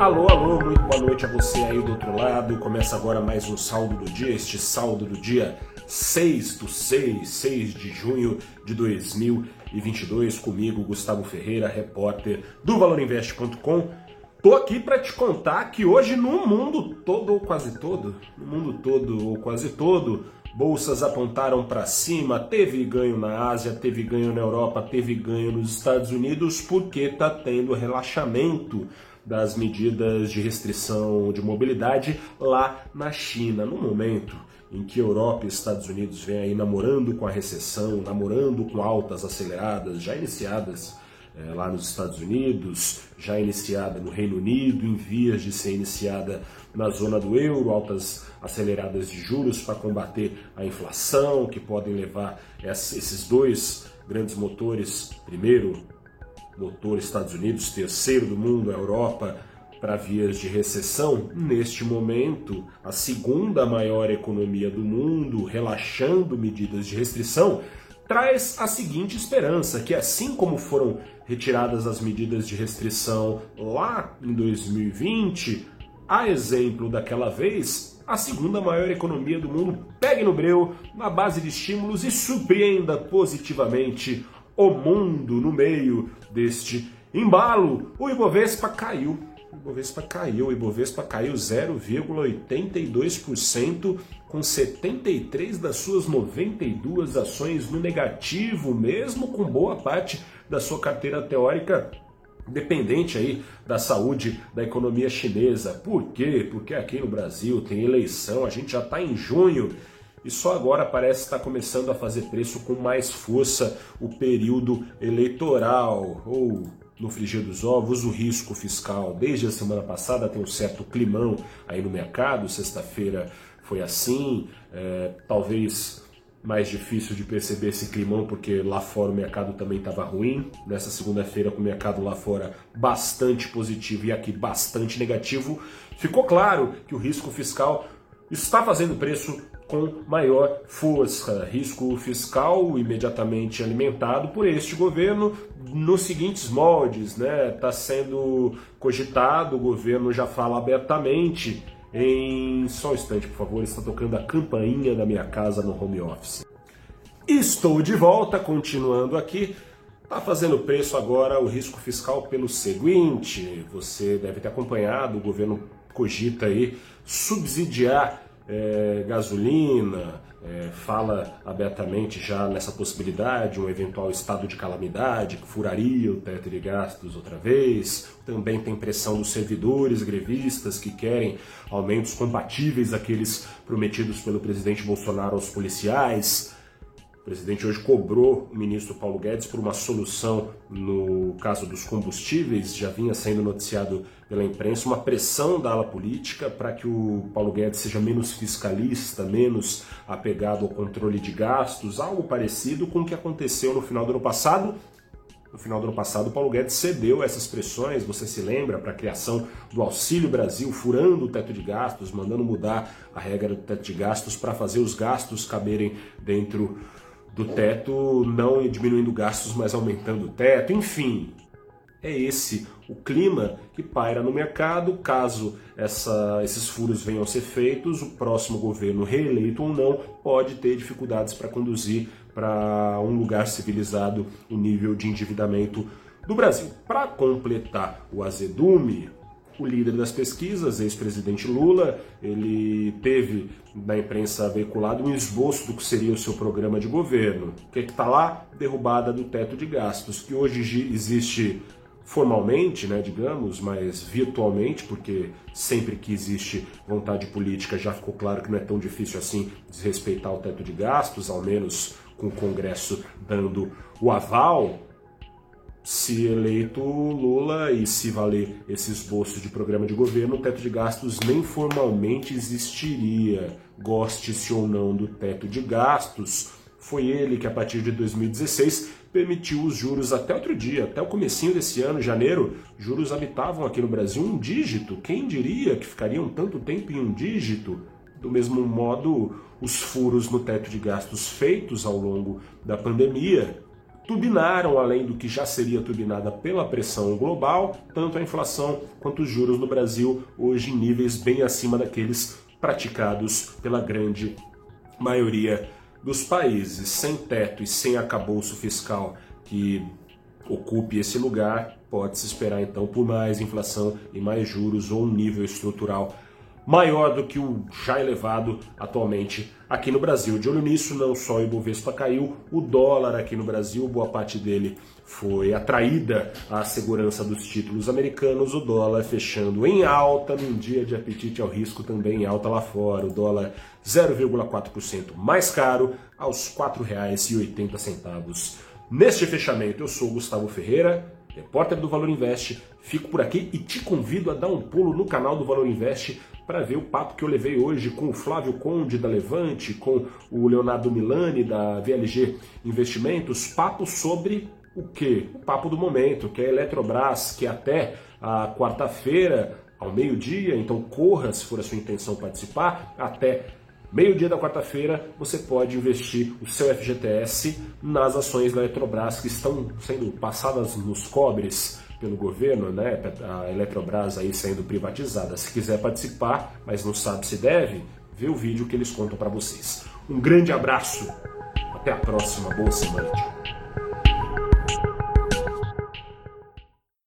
Alô, alô, muito boa noite a você aí do outro lado. Começa agora mais um saldo do dia, este saldo do dia 6 do 6, 6 de junho de 2022, comigo, Gustavo Ferreira, repórter do ValorInvest.com. Tô aqui para te contar que hoje no mundo todo ou quase todo, no mundo todo ou quase todo, bolsas apontaram para cima, teve ganho na Ásia, teve ganho na Europa, teve ganho nos Estados Unidos, porque tá tendo relaxamento das medidas de restrição de mobilidade lá na China, no momento em que Europa e Estados Unidos vêm aí namorando com a recessão, namorando com altas aceleradas já iniciadas é, lá nos Estados Unidos, já iniciada no Reino Unido, em vias de ser iniciada na zona do euro, altas aceleradas de juros para combater a inflação, que podem levar esses dois grandes motores, primeiro motor Estados Unidos, terceiro do mundo, a Europa, para vias de recessão, neste momento, a segunda maior economia do mundo, relaxando medidas de restrição, traz a seguinte esperança: que assim como foram retiradas as medidas de restrição lá em 2020, a exemplo daquela vez, a segunda maior economia do mundo pegue no breu, na base de estímulos e surpreenda positivamente o mundo no meio deste embalo. O Ibovespa caiu. O Ibovespa caiu, o Ibovespa caiu 0,82%, com 73 das suas 92 ações no negativo, mesmo com boa parte da sua carteira teórica dependente aí da saúde da economia chinesa. Por quê? Porque aqui no Brasil tem eleição, a gente já está em junho e só agora parece estar começando a fazer preço com mais força o período eleitoral ou no frigir dos ovos, o risco fiscal. Desde a semana passada tem um certo climão aí no mercado, sexta-feira foi assim, é, talvez mais difícil de perceber esse climão porque lá fora o mercado também estava ruim. Nessa segunda-feira, com o mercado lá fora bastante positivo e aqui bastante negativo, ficou claro que o risco fiscal está fazendo preço com maior força. Risco fiscal imediatamente alimentado por este governo nos seguintes moldes, né? Está sendo cogitado, o governo já fala abertamente em só um instante, por favor, está tocando a campainha da minha casa no home office. Estou de volta, continuando aqui. Está fazendo preço agora o risco fiscal pelo seguinte: você deve ter acompanhado, o governo cogita aí subsidiar é, gasolina, é, fala abertamente já nessa possibilidade, um eventual estado de calamidade que furaria o teto de gastos outra vez. Também tem pressão dos servidores grevistas que querem aumentos compatíveis àqueles prometidos pelo presidente Bolsonaro aos policiais. O presidente hoje cobrou o ministro Paulo Guedes por uma solução no caso dos combustíveis, já vinha sendo noticiado pela imprensa, uma pressão da ala política para que o Paulo Guedes seja menos fiscalista, menos apegado ao controle de gastos, algo parecido com o que aconteceu no final do ano passado. No final do ano passado, Paulo Guedes cedeu essas pressões, você se lembra, para a criação do Auxílio Brasil, furando o teto de gastos, mandando mudar a regra do teto de gastos para fazer os gastos caberem dentro do teto, não diminuindo gastos, mas aumentando o teto, enfim. É esse o clima que paira no mercado. Caso essa, esses furos venham a ser feitos, o próximo governo, reeleito ou não, pode ter dificuldades para conduzir para um lugar civilizado o nível de endividamento do Brasil. Para completar o azedume, o líder das pesquisas, ex-presidente Lula, ele teve na imprensa veiculado um esboço do que seria o seu programa de governo. O que é está lá? Derrubada do teto de gastos, que hoje existe formalmente, né, digamos, mas virtualmente, porque sempre que existe vontade política já ficou claro que não é tão difícil assim desrespeitar o teto de gastos, ao menos com o Congresso dando o aval se eleito Lula e se valer esse esboço de programa de governo, o teto de gastos nem formalmente existiria. Goste-se ou não do teto de gastos, foi ele que a partir de 2016 permitiu os juros até outro dia, até o comecinho desse ano, janeiro, juros habitavam aqui no Brasil um dígito. Quem diria que ficariam tanto tempo em um dígito? Do mesmo modo, os furos no teto de gastos feitos ao longo da pandemia turbinaram além do que já seria turbinada pela pressão global, tanto a inflação quanto os juros no Brasil, hoje em níveis bem acima daqueles praticados pela grande maioria dos países. Sem teto e sem acabouço fiscal que ocupe esse lugar, pode-se esperar então por mais inflação e mais juros ou um nível estrutural maior do que o já elevado atualmente aqui no Brasil. De olho nisso, não só o Ibovespa caiu, o dólar aqui no Brasil, boa parte dele foi atraída à segurança dos títulos americanos, o dólar fechando em alta num dia de apetite ao risco também em alta lá fora, o dólar 0,4% mais caro aos R$ 4,80. Neste fechamento, eu sou Gustavo Ferreira, repórter do Valor Invest, fico por aqui e te convido a dar um pulo no canal do Valor Invest para ver o papo que eu levei hoje com o Flávio Conde da Levante, com o Leonardo Milani da VLG Investimentos, papo sobre o que? O papo do momento, que é a Eletrobras, que até a quarta-feira, ao meio-dia, então corra se for a sua intenção participar, até meio-dia da quarta-feira você pode investir o seu FGTS nas ações da Eletrobras que estão sendo passadas nos cobres pelo governo, né, a Eletrobras aí sendo privatizada. Se quiser participar, mas não sabe se deve, vê o vídeo que eles contam para vocês. Um grande abraço, até a próxima, boa semana.